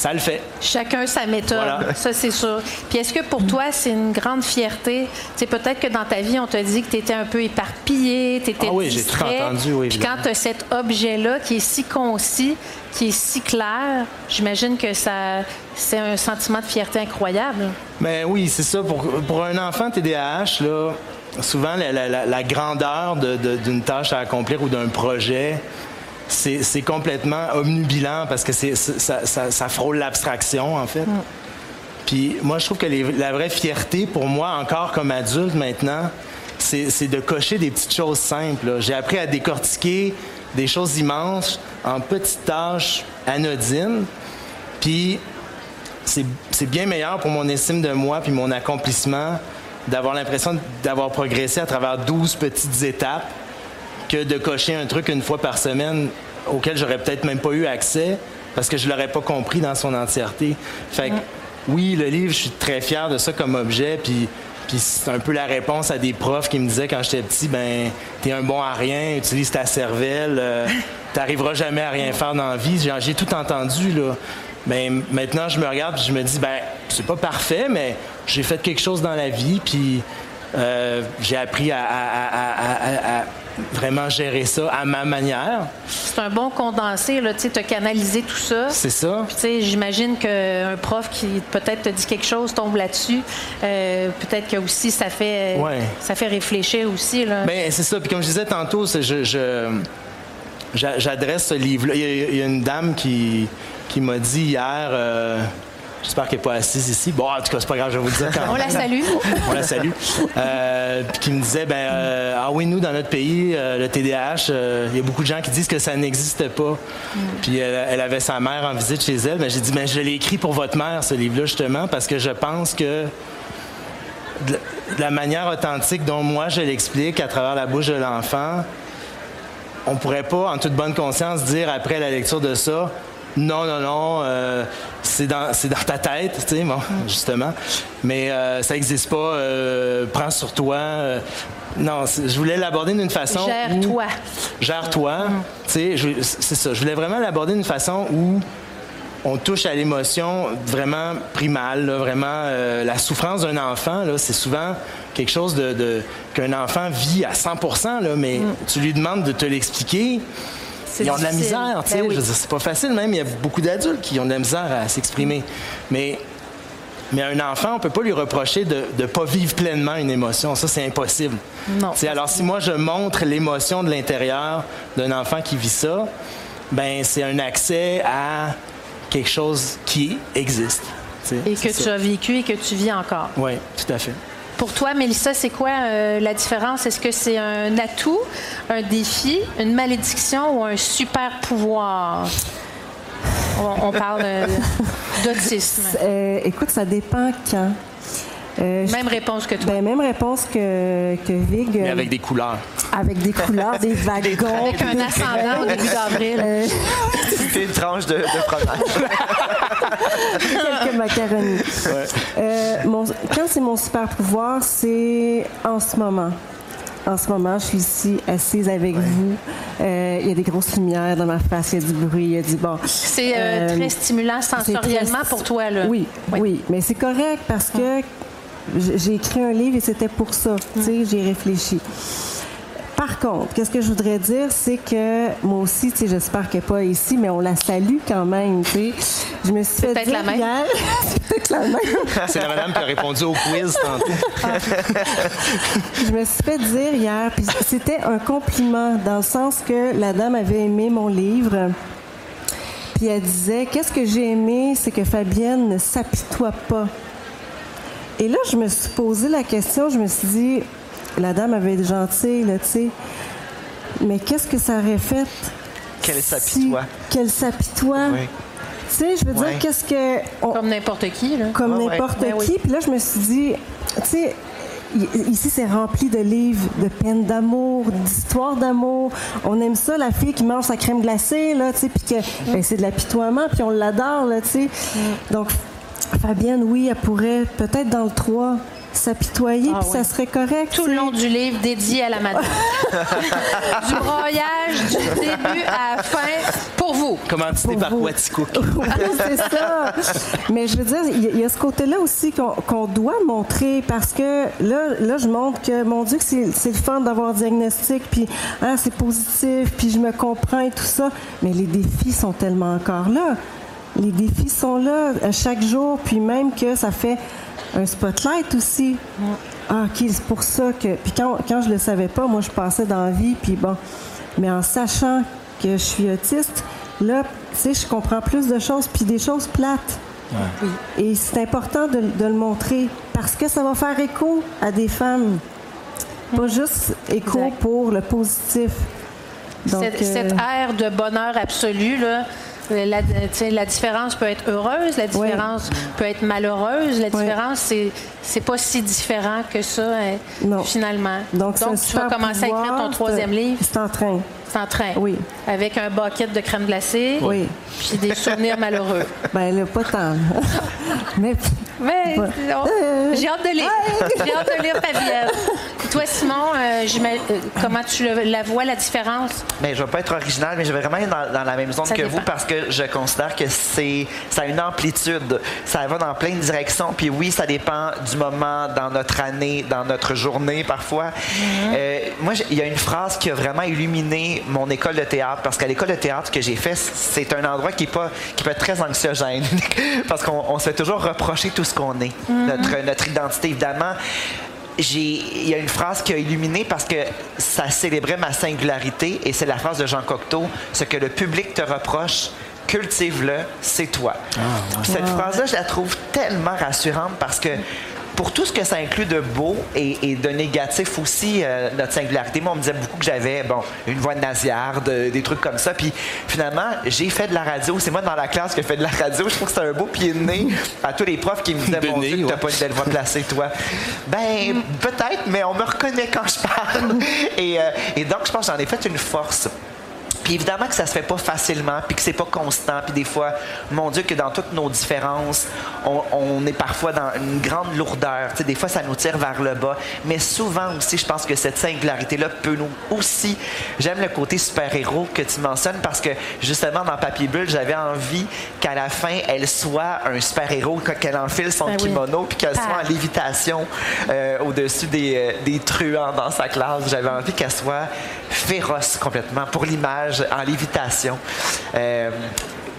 ça le fait. Chacun sa méthode, Voilà. ça c'est sûr. Puis est-ce que pour toi c'est une grande fierté? Tu sais peut-être que dans ta vie on t'a dit que tu étais un peu éparpillé, tu étais Ah oui, j'ai tout entendu, oui, Puis quand tu as cet objet là qui est si concis, qui est si clair, j'imagine que ça c'est un sentiment de fierté incroyable. Ben oui, c'est ça. Pour, pour un enfant TDAH, là, souvent la, la- la- la grandeur de- de- d'une tâche à accomplir ou d'un projet, c'est complètement omnubilant parce que c'est ça, ça- ça frôle l'abstraction, en fait. Puis moi, je trouve que les- la vraie fierté pour moi, encore comme adulte maintenant, c'est de cocher des petites choses simples. J'ai appris à décortiquer des choses immenses en petites tâches anodines. Puis c'est c'est bien meilleur pour mon estime de moi puis mon accomplissement d'avoir l'impression d'avoir progressé à travers 12 petites étapes que de cocher un truc une fois par semaine auquel j'aurais peut-être même pas eu accès parce que je l'aurais pas compris dans son entièreté. Fait que, oui, le livre, je suis très fier de ça comme objet, puis puis c'est un peu la réponse à des profs qui me disaient quand j'étais petit, ben t'es un bon à rien, utilise ta cervelle, euh, [LAUGHS] t'arriveras jamais à rien faire dans la vie. J'ai tout entendu là. Ben maintenant je me regarde et je me dis ben c'est pas parfait, mais j'ai fait quelque chose dans la vie, puis euh, j'ai appris à, vraiment gérer ça à ma manière. C'est un bon condensé, là, tu sais, as canalisé tout ça. C'est ça. tu sais, j'imagine qu'un prof qui peut-être te dit quelque chose tombe là-dessus. Euh, peut-être que aussi ça fait, ça fait réfléchir aussi. Là. Ben, c'est ça. Puis comme je disais tantôt, je, j'adresse ce livre-là. Il, y a une dame qui, qui m'a dit hier. Euh, J'espère qu'elle n'est pas assise ici. Bon, en tout cas, c'est pas grave, je vais vous le dire quand On la salue. On la salue. Euh, puis qui me disait, ben, euh, ah oui, nous, dans notre pays, euh, le TDAH, il y a beaucoup de gens qui disent que ça n'existe pas. Puis elle, avait sa mère en visite chez elle. Ben, j'ai dit, ben, je l'ai écrit pour votre mère, ce livre-là, justement, parce que je pense que de la manière authentique dont moi je l'explique à travers la bouche de l'enfant, on pourrait pas, en toute bonne conscience, dire après la lecture de ça, non, non, non, euh, c'est dans, dans, ta tête, tu sais, bon, justement. Mais euh, ça n'existe pas. Euh, prends sur toi. non, je voulais l'aborder d'une façon. Gère-toi. Gère-toi. Mm. Tu sais, c'est ça. Je voulais vraiment l'aborder d'une façon où on touche à l'émotion vraiment primale, vraiment la souffrance d'un enfant. c'est souvent quelque chose de, qu'un enfant vit à 100 là, mais mm. tu lui demandes de te l'expliquer ils ont de la misère, tu sais. Ben c'est pas facile même. Il y a beaucoup d'adultes qui ont de la misère à s'exprimer. Mais mais un enfant, on peut pas lui reprocher de ne pas vivre pleinement une émotion. Ça, c'est impossible. Non. alors, si moi, je montre l'émotion de l'intérieur d'un enfant qui vit ça, ben c'est un accès à quelque chose qui existe. Et que tu as vécu et que tu vis encore. Oui, tout à fait. Pour toi, Mélissa, c'est quoi euh, la différence? Est-ce que c'est un atout, un défi, une malédiction ou un super pouvoir? On, parle d'autisme. [LAUGHS] Euh, écoute, ça dépend quand. Euh, même réponse que toi. Ben, même réponse que, que Vig. Mais avec des couleurs. Avec des couleurs, des [LAUGHS] wagons. Avec un ascendant au début d'avril. C'est une tranche de, de fromage. [LAUGHS] Quelques macaronis. Euh, quand c'est mon super pouvoir, c'est en ce moment. En ce moment, je suis ici assise avec vous. Euh, il y a des grosses lumières dans ma face, il y a du bruit, il y a du bon. C'est euh, très stimulant sensoriellement pour toi, là. Oui, oui, mais c'est correct parce que j'ai écrit un livre et c'était pour ça. Tu sais, j'ai réfléchi. Par contre, qu'est-ce que je voudrais dire, c'est que moi aussi, tu sais, j'espère qu'elle n'est pas ici, mais on la salue quand même, tu sais. Je me suis fait dire la même. hier... [LAUGHS] c'est peut-être la même. c'est la madame qui a répondu au quiz tantôt. je me suis fait dire hier, puis c'était un compliment, dans le sens que la dame avait aimé mon livre, puis elle disait, qu'est-ce que j'ai aimé, c'est que Fabienne ne s'apitoie pas. Et là, je me suis posé la question, je me suis dit, la dame avait été gentille, là, tu sais. Mais qu'est-ce que ça aurait fait? Qu'elle s'apitoie. Qu'elle s'apitoie? Oui. Tu sais, je veux dire, qu'est-ce que. Comme n'importe qui, là. Comme n'importe ben qui. Puis là, je me suis dit, tu sais, Ici, c'est rempli de livres de peine d'amour, d'histoires d'amour. On aime ça, la fille qui mange sa crème glacée, là, tu sais, puis que ben, c'est de l'apitoiement, puis on l'adore, là, tu sais. Mm. Donc, Fabienne, oui, elle pourrait, peut-être dans le 3, s'apitoyer, ah puis ça serait correct. Tout le long du livre dédié à la madame. [LAUGHS] du broyage du début à la fin pour vous. Commandité par Quaticook. c'est ça. Mais je veux dire, il y, a ce côté-là aussi qu'on doit montrer parce que là, là, je montre que, mon Dieu, c'est le fun d'avoir un diagnostic, puis hein, c'est positif, puis je me comprends et tout ça. Mais les défis sont tellement encore là. Les défis sont là à chaque jour, puis même que ça fait un spotlight aussi. Ah, OK, c'est pour ça que. Puis quand, quand je le savais pas, moi, je passais dans la vie, puis bon. Mais en sachant que je suis autiste, là, tu sais, je comprends plus de choses, puis des choses plates. Et c'est important de, le montrer parce que ça va faire écho à des femmes. Pas juste écho pour le positif. cette, cette, euh, ère de bonheur absolu, là, La, la, différence peut être heureuse, la différence peut être malheureuse. La différence, c'est c'est pas si différent que ça, hein, finalement. Donc, tu vas commencer à écrire ton troisième livre. C'est en train. C'est en train. Oui. Avec un bucket de crème glacée. Oui. Puis des souvenirs malheureux. Ben là, pas tant. [LAUGHS] Mais. Mais euh. j'ai hâte de lire. [LAUGHS] j'ai hâte de lire Fabienne. Toi, Simon, euh, euh, comment tu la vois, la différence? Bien, je ne vais pas être original, mais je vais vraiment être dans, la même zone que vous parce que je considère que c'est ça a une amplitude. Ça va dans plein de directions. Puis oui, ça dépend du moment, dans notre année, dans notre journée parfois. Mm-hmm. moi, il y a une phrase qui a vraiment illuminé mon école de théâtre parce qu'à l'école de théâtre que j'ai fait, c'est un endroit qui, est pas, qui peut être très anxiogène [LAUGHS] parce qu'on se fait toujours reprocher tout ce qu'on est, mm-hmm. notre, notre identité. Évidemment, il y a une phrase qui a illuminé parce que ça célébrait ma singularité et c'est la phrase de Jean Cocteau ce que le public te reproche cultive-le, c'est toi. Ah, Cette phrase-là, je la trouve tellement rassurante parce que pour tout ce que ça inclut de beau et, de négatif aussi, euh, notre singularité. Moi, on me disait beaucoup que j'avais bon, une voix de nasillarde, des trucs comme ça. Puis finalement, j'ai fait de la radio. C'est moi dans la classe qui ai fait de la radio. Je trouve que c'est un beau pied de nez à tous les profs qui me disaient Mon Dieu, tu n'as pas une belle voix placée, toi. Ben, peut-être, mais on me reconnaît quand je parle. [LAUGHS] Et, euh, et donc, je pense que j'en ai fait une force évidemment que ça se fait pas facilement, puis que c'est pas constant, puis des fois, mon Dieu, que dans toutes nos différences, on, est parfois dans une grande lourdeur. des fois, ça nous tire vers le bas, mais souvent aussi, je pense que cette singularité-là peut nous aussi. J'aime le côté super-héros que tu mentionnes parce que justement dans Papier Bulle, j'avais envie qu'à la fin, elle soit un super-héros, qu'elle enfile son ben kimono, puis qu'elle soit en ah. lévitation euh, au-dessus des, euh, des truands dans sa classe. J'avais envie qu'elle soit féroce complètement pour l'image en lévitation. Euh,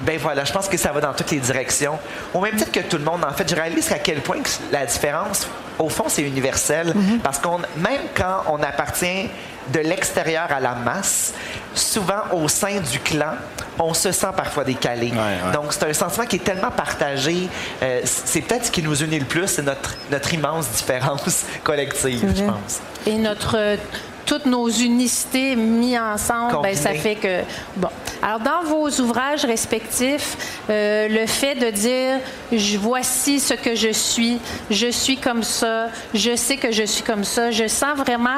ben voilà, je pense que ça va dans toutes les directions. Au même titre que tout le monde, en fait, je réalise à quel point la différence, au fond, c'est universel. Mm-hmm. Parce qu'on, même quand on appartient de l'extérieur à la masse, souvent au sein du clan, on se sent parfois décalé. Donc, c'est un sentiment qui est tellement partagé. Euh, c'est peut-être ce qui nous unit le plus, c'est notre, notre immense différence [LAUGHS] collective, je pense. Et notre toutes nos unicités mis ensemble, ben, ça fait que bon. Alors dans vos ouvrages respectifs, euh, le fait de dire je, voici ce que je suis, je suis comme ça, je sais que je suis comme ça, je sens vraiment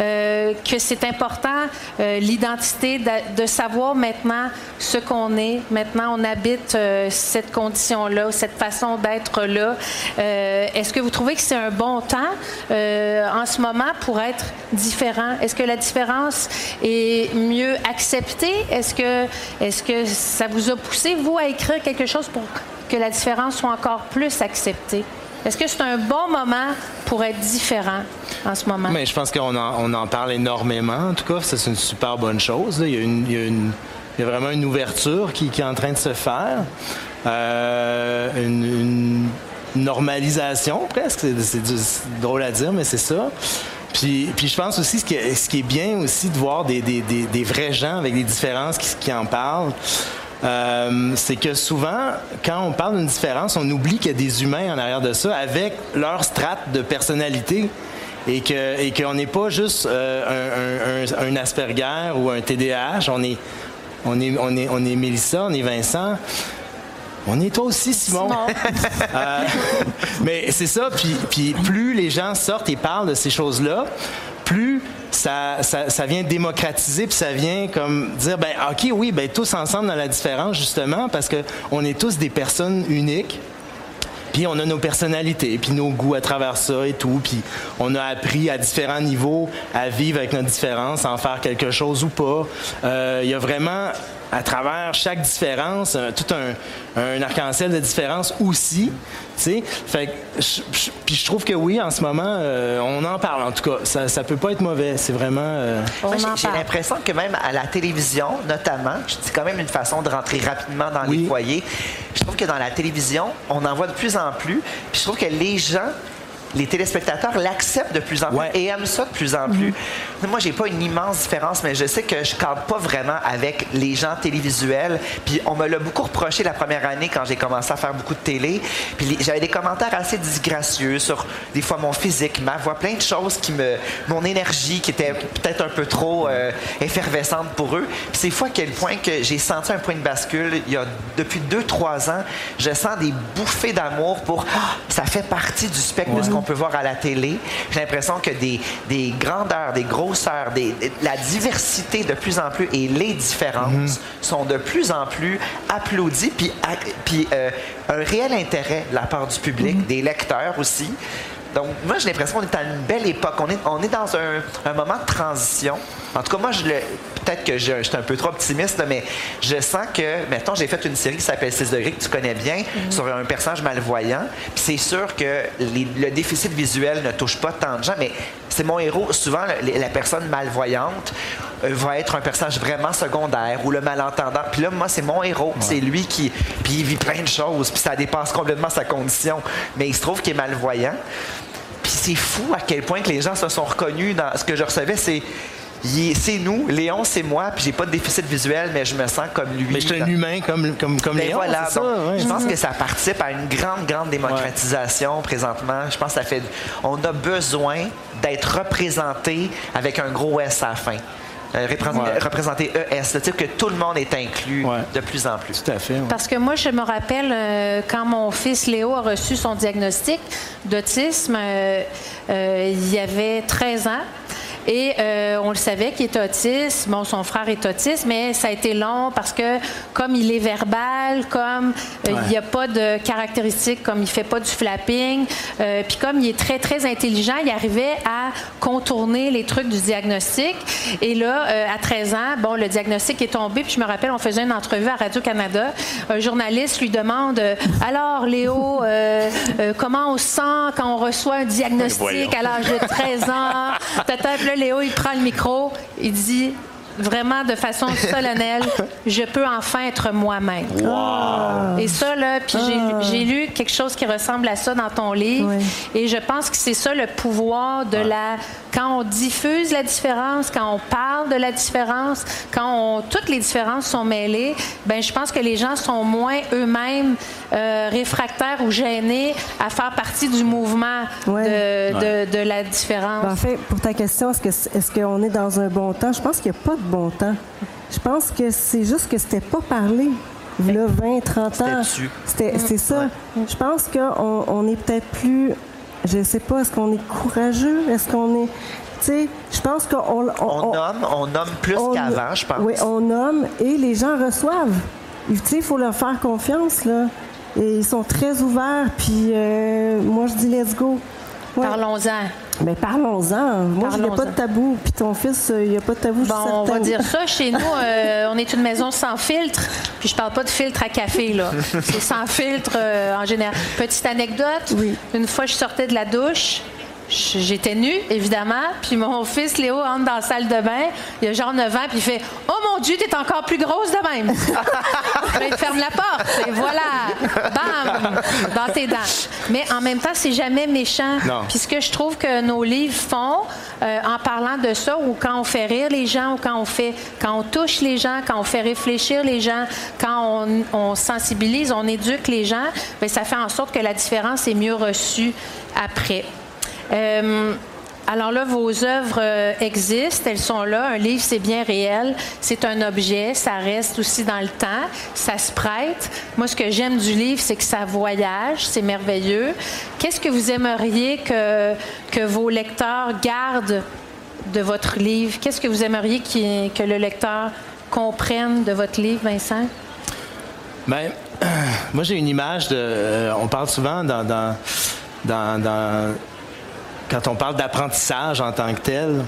euh, que c'est important euh, l'identité de, de, savoir maintenant ce qu'on est. Maintenant, on habite cette condition-là, cette façon d'être là. Est-ce que vous trouvez que c'est un bon temps en ce moment pour être différent? Est-ce que la différence est mieux acceptée? Est-ce que, est que ça vous a poussé, vous, à écrire quelque chose pour que la différence soit encore plus acceptée? Est-ce que c'est un bon moment pour être différent en ce moment? Mais je pense qu'on en, parle énormément. En tout cas, c'est une super bonne chose. Il, y a vraiment une ouverture qui, est en train de se faire. Euh, une, normalisation presque. C'est drôle à dire, mais c'est ça. Puis, puis, je pense aussi ce qui, est, ce qui est bien aussi de voir des, des, des, vrais gens avec des différences qui, en parlent. Euh, c'est que souvent, quand on parle d'une différence, on oublie qu'il y a des humains en arrière de ça avec leur strate de personnalité et que et qu'on n'est pas juste euh, un, un, un, Asperger ou un TDAH. On est on est on est on est Mélissa, on est Vincent. On est toi aussi, Simon. [LAUGHS] Euh, mais c'est ça, puis, puis plus les gens sortent et parlent de ces choses-là, plus ça, ça, vient démocratiser, puis ça vient comme dire, ben OK, oui, ben tous ensemble dans la différence, justement, parce qu'on est tous des personnes uniques. Puis on a nos personnalités, puis nos goûts à travers ça et tout. Puis on a appris à différents niveaux à vivre avec notre différence, en faire quelque chose ou pas. Euh, il y a vraiment à travers chaque différence, tout un, arc-en-ciel de différence aussi. Fait puis je trouve que oui, en ce moment, euh, on en parle en tout cas. Ça, ça peut pas être mauvais. C'est vraiment. Euh, j'ai l'impression que même à la télévision, notamment, c'est quand même une façon de rentrer rapidement dans les foyers. Je trouve que dans la télévision, on en voit de plus en plus. Puis je trouve que les gens les téléspectateurs l'acceptent de plus en plus et aiment ça de plus en plus. moi, j'ai pas une immense différence, mais je sais que je cadre pas vraiment avec les gens télévisuels. Puis on me l'a beaucoup reproché la première année quand j'ai commencé à faire beaucoup de télé. Puis j'avais des commentaires assez disgracieux sur des fois mon physique, ma voix, plein de choses qui me, mon énergie qui était peut-être un peu trop euh, effervescente pour eux. Puis c'est fois à quel point que j'ai senti un point de bascule. Il y a depuis deux, trois ans, je sens des bouffées d'amour pour ah, ça fait partie du spectre de ce qu'on peut voir à la télé. J'ai l'impression que des, des grandeurs, des grosseurs, des, la diversité de plus en plus et les différences mhm. sont de plus en plus applaudies, puis, puis euh, un réel intérêt de la part du public, mhm. des lecteurs aussi. Donc, moi, j'ai l'impression qu'on est à une belle époque. On est, on est dans un, un moment de transition. En tout cas, moi, je le, peut-être que je, suis un peu trop optimiste, mais je sens que, mettons, j'ai fait une série qui s'appelle 6 degrés, que tu connais bien, mhm. sur un personnage malvoyant. Puis c'est sûr que le déficit visuel ne touche pas tant de gens, mais c'est mon héros. Souvent, la, personne malvoyante euh, va être un personnage vraiment secondaire ou le malentendant. Puis là, moi, c'est mon héros. C'est lui qui. Puis il vit plein de choses, puis ça dépasse complètement sa condition. Mais il se trouve qu'il est malvoyant. Puis c'est fou à quel point que les gens se sont reconnus dans ce que je recevais. C'est c'est nous, Léon, c'est moi, puis j'ai pas de déficit visuel, mais je me sens comme lui. Mais je suis un humain comme, comme, comme ben Léon. Voilà, ça, Je pense que ça participe à une grande, grande démocratisation présentement. Je pense que ça fait. On a besoin d'être représenté avec un gros S à la fin. Euh, représenter ES, c'est-à-dire que tout le monde est inclus de plus en plus. Tout à fait. Parce que moi, je me rappelle euh, quand mon fils Léo a reçu son diagnostic d'autisme, euh, il y avait 13 ans. Et euh, on le savait qu'il est autiste. Bon, son frère est autiste, mais ça a été long parce que comme il est verbal, comme euh, il n'y a pas de caractéristiques, comme il fait pas du flapping, euh, puis comme il est très, très intelligent, il arrivait à contourner les trucs du diagnostic. Et là, à 13 ans, bon, le diagnostic est tombé. Puis je me rappelle, on faisait une entrevue à Radio-Canada. Un journaliste lui demande Alors, Léo, comment on se sent quand on reçoit un diagnostic à l'âge de 13 ans? [LAUGHS] Léo, il prend le micro, il dit vraiment de façon [LAUGHS] solennelle, je peux enfin être moi-même. Et ça, là, puis j'ai lu quelque chose qui ressemble à ça dans ton livre. Et je pense que c'est ça le pouvoir de la. Quand on diffuse la différence, quand on parle de la différence, quand toutes les différences sont mêlées, ben je pense que les gens sont moins eux-mêmes euh, réfractaires ou gênés à faire partie du mouvement de, de, la différence. Ben, en fait, pour ta question, est-ce qu'on est, dans un bon temps? Je pense qu'il n'y a pas de bon temps. Je pense que c'est juste que c'était pas parlé. Là, 20, 30 ans. C'est ça. Je pense qu'on on est peut-être plus. Je sais pas, est-ce qu'on est courageux? Est-ce qu'on est. Tu sais, je pense qu'on. On, nomme, on nomme plus qu'avant, je pense. Oui, on nomme et les gens reçoivent. Tu sais, il faut leur faire confiance, là. Et ils sont très ouverts, puis euh, moi, je dis let's go. Parlons-en. Mais parlons-en. Moi, il n'y a pas de tabou. Puis ton fils, il n'y a pas de tabou. Bon, on va dire ça. Chez nous, euh, on est une maison sans filtre. Puis je parle pas de filtre à café, là. [LAUGHS] C'est sans filtre euh, en général. Petite anecdote. Oui. Une fois, je sortais de la douche. J'étais nue, évidemment, puis mon fils Léo entre dans la salle de bain, il a genre 9 ans, puis il fait « Oh mon Dieu, t'es encore plus grosse de même! » [LAUGHS] Il ferme la porte, et voilà, bam, dans tes dents. Mais en même temps, c'est jamais méchant. Puis ce que je trouve que nos livres font, euh, en parlant de ça, ou quand on fait rire les gens, ou quand on fait, quand on touche les gens, quand on fait réfléchir les gens, quand on, on sensibilise, on éduque les gens, bien, ça fait en sorte que la différence est mieux reçue après. Euh, alors là, vos œuvres euh, existent, elles sont là. Un livre, c'est bien réel. C'est un objet, ça reste aussi dans le temps, ça se prête. Moi, ce que j'aime du livre, c'est que ça voyage, c'est merveilleux. Qu'est-ce que vous aimeriez que, que vos lecteurs gardent de votre livre? Qu'est-ce que vous aimeriez que le lecteur comprenne de votre livre, Vincent? Bien, [CLEARS THROAT] moi, j'ai une image de. Euh, on parle souvent dans, dans, dans quand on parle d'apprentissage en tant que tel,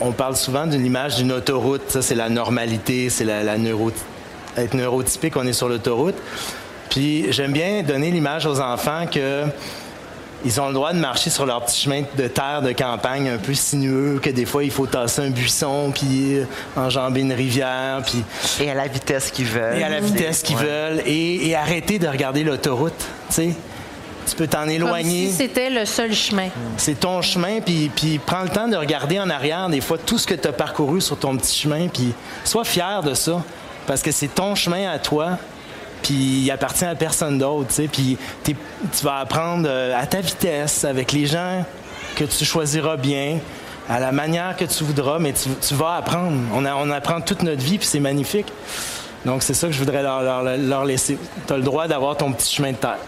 on, parle souvent d'une image d'une autoroute. Ça, c'est la normalité, c'est la, être neurotypique, on est sur l'autoroute. Puis j'aime bien donner l'image aux enfants que ils ont le droit de marcher sur leur petit chemin de terre de campagne un peu sinueux, que des fois il faut tasser un buisson, puis enjamber une rivière, puis... Et à la vitesse qu'ils veulent. Et à la vitesse qu'ils veulent, et, et, arrêter de regarder l'autoroute, tu sais tu peux t'en Comme éloigner. si c'était le seul chemin. C'est ton chemin, puis, puis prends le temps de regarder en arrière, des fois, tout ce que tu as parcouru sur ton petit chemin, puis sois fier de ça, parce que c'est ton chemin à toi, puis il appartient à personne d'autre, tu sais, puis tu vas apprendre euh, à ta vitesse, avec les gens que tu choisiras bien, à la manière que tu voudras, mais tu, tu vas apprendre. On, a- on apprend toute notre vie, puis c'est magnifique. Donc, c'est ça que je voudrais leur, leur- leur laisser. Tu as le droit d'avoir ton petit chemin de terre.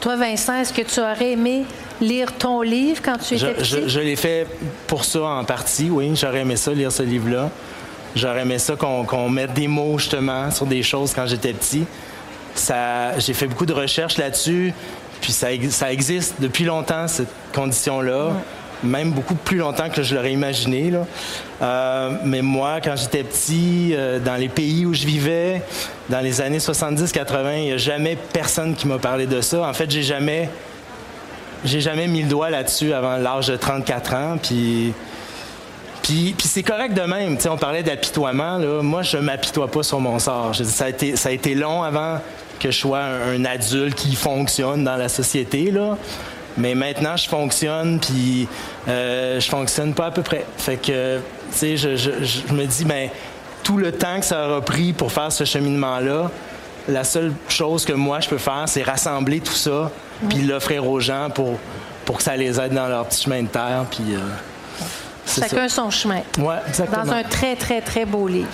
Toi, Vincent, est-ce que tu aurais aimé lire ton livre quand tu Je, étais petit? je- je l'ai fait pour ça en partie, oui. J'aurais aimé ça, lire ce livre-là. J'aurais aimé ça qu'on mette des mots, justement, sur des choses quand j'étais petit. Ça, J'ai fait beaucoup de recherches là-dessus, puis ça existe depuis longtemps, cette condition-là. Même beaucoup plus longtemps que je l'aurais imaginé. Euh, mais moi, quand j'étais petit, euh, dans les pays où je vivais, dans les années 70-80, il n'y a jamais personne qui m'a parlé de ça. En fait, j'ai jamais j'ai jamais mis le doigt là-dessus avant l'âge de 34 ans. Puis, puis, puis c'est correct de même. On parlait d'apitoiement. Moi, je m'apitoie pas sur mon sort. Ça, a été, ça a été long avant que je sois un, adulte qui fonctionne dans la société. Mais maintenant, je fonctionne, puis euh, je fonctionne pas à peu près. Fait que, tu sais, je, je, je me dis, ben, tout le temps que ça aura pris pour faire ce cheminement-là, la seule chose que moi je peux faire, c'est rassembler tout ça, puis l'offrir aux gens pour, pour que ça les aide dans leur petit chemin de terre. Puis, euh, Chacun son chemin. Ouais, exactement. Dans un très, très, très beau livre.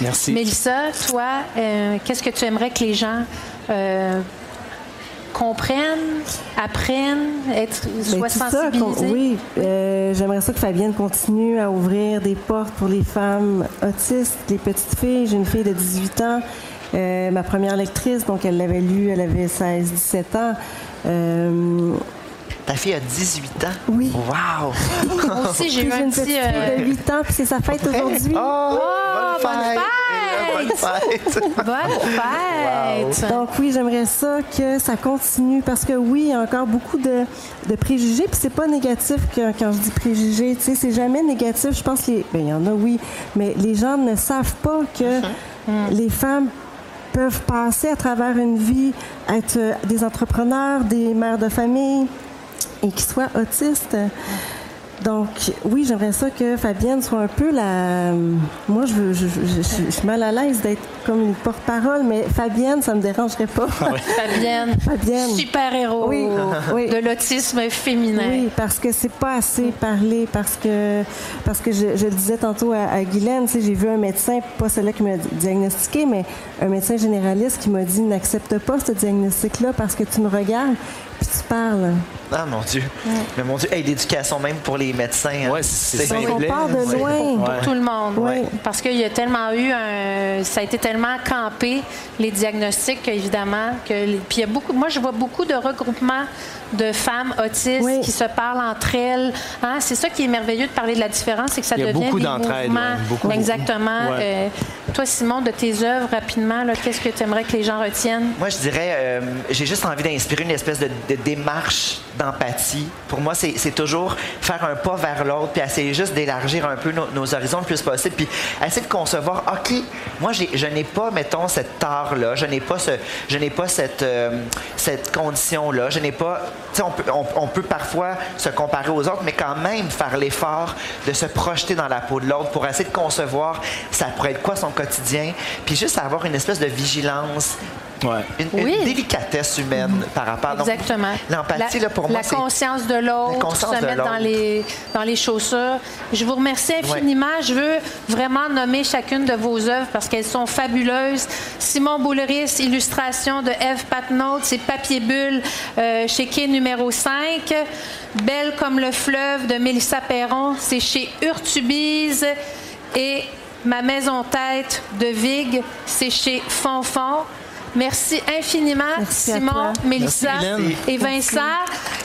Merci. Mélissa, toi, euh, qu'est-ce que tu aimerais que les gens euh, comprennent, apprennent, être, soient sensibilisés? oui, euh, j'aimerais ça que Fabienne continue à ouvrir des portes pour les femmes autistes, les petites filles. J'ai une fille de 18 ans, euh, ma première lectrice, donc elle l'avait lu, elle avait 16-17 ans. Euh, Ta fille a 18 ans? Oui. Wow! Moi aussi, j'ai eu j'ai un une petit... euh, de 8 ans, puis c'est sa fête aujourd'hui. Oh, bonne bonne fête! Bonne fête! Donc oui, j'aimerais ça que ça continue parce que oui, il y a encore beaucoup de, de préjugés, puis c'est pas négatif que, quand je dis préjugés, tu sais, c'est jamais négatif. Je pense qu'il ben, il y en a, oui, mais les gens ne savent pas que les femmes peuvent passer à travers une vie, être euh, des entrepreneurs, des mères de famille et qui soient autistes. Donc, oui, j'aimerais ça que Fabienne soit un peu la. Moi, je, veux, je, je- je- je suis mal à l'aise d'être comme une porte-parole, mais Fabienne, ça me dérangerait pas. Fabienne, Fabienne. super-héros Oui, oui. de l'autisme féminin. Oui, parce que c'est pas assez parlé, parce que parce que je, je le disais tantôt à, à Guylaine, tu sais, j'ai vu un médecin, pas celui qui m'a diagnostiqué, mais un médecin généraliste qui m'a dit n'accepte pas ce diagnostic-là parce que tu me regardes puis tu parles. Ah, mon Dieu. Mais mon Dieu, hey, l'éducation même pour les médecins. hein. Ouais, c'est C'est- ça. On part de loin. Ouais. Tout le monde. Oui. Parce qu'il y a tellement eu un. Ça a été tellement campé, les diagnostics, évidemment. Que, puis il y a beaucoup. Moi, je vois beaucoup de regroupements de femmes autistes Oui. qui se parlent entre elles. Hein, C'est ça qui est merveilleux de parler de la différence, c'est que ça Il y a devient beaucoup des mouvements. ouais, beaucoup, Exactement. beaucoup. Ouais. Euh, toi, Simon, de tes œuvres, rapidement, là, qu'est-ce que tu aimerais que les gens retiennent? Moi, je dirais, euh, j'ai juste envie d'inspirer une espèce de, de démarche d'empathie. Pour moi, c'est toujours faire un pas vers l'autre, puis essayer juste d'élargir un peu nos, nos horizons le plus possible, puis essayer de concevoir, OK, moi, je n'ai pas, mettons, cette tare-là, je n'ai pas, ce, je n'ai pas cette, euh, cette condition-là, je n'ai pas... On peut parfois se comparer aux autres, mais quand même faire l'effort de se projeter dans la peau de l'autre pour essayer de concevoir ça pourrait être quoi son quotidien, puis juste avoir une espèce de vigilance Ouais. une, Oui. une délicatesse humaine par rapport donc, Exactement. L'empathie, pour moi, La conscience de La l'autre, conscience se de mettre dans les, dans les chaussures. Je vous remercie infiniment. Je veux vraiment nommer chacune de vos œuvres parce qu'elles sont fabuleuses. Simon Bouleris, illustration de Eve Patnaud, c'est Papier Bulle euh, chez Quai numéro 5. Belle comme le fleuve de Mélissa Perron, c'est chez Urtubise. Et Ma maison tête de Vig, c'est chez Fonfon. Merci infiniment, Merci Simon. Mélissa Merci, et Vincent.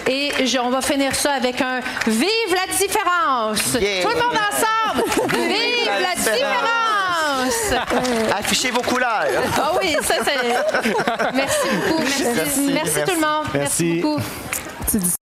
Et je- on va finir ça avec un Vive la différence! Yeah. Tout le monde ensemble! [LAUGHS] Vive la différence! Affichez vos couleurs. Ah oui, ça c'est. [LAUGHS] Merci beaucoup. Merci, Merci, Merci tout le monde. Merci. Merci beaucoup.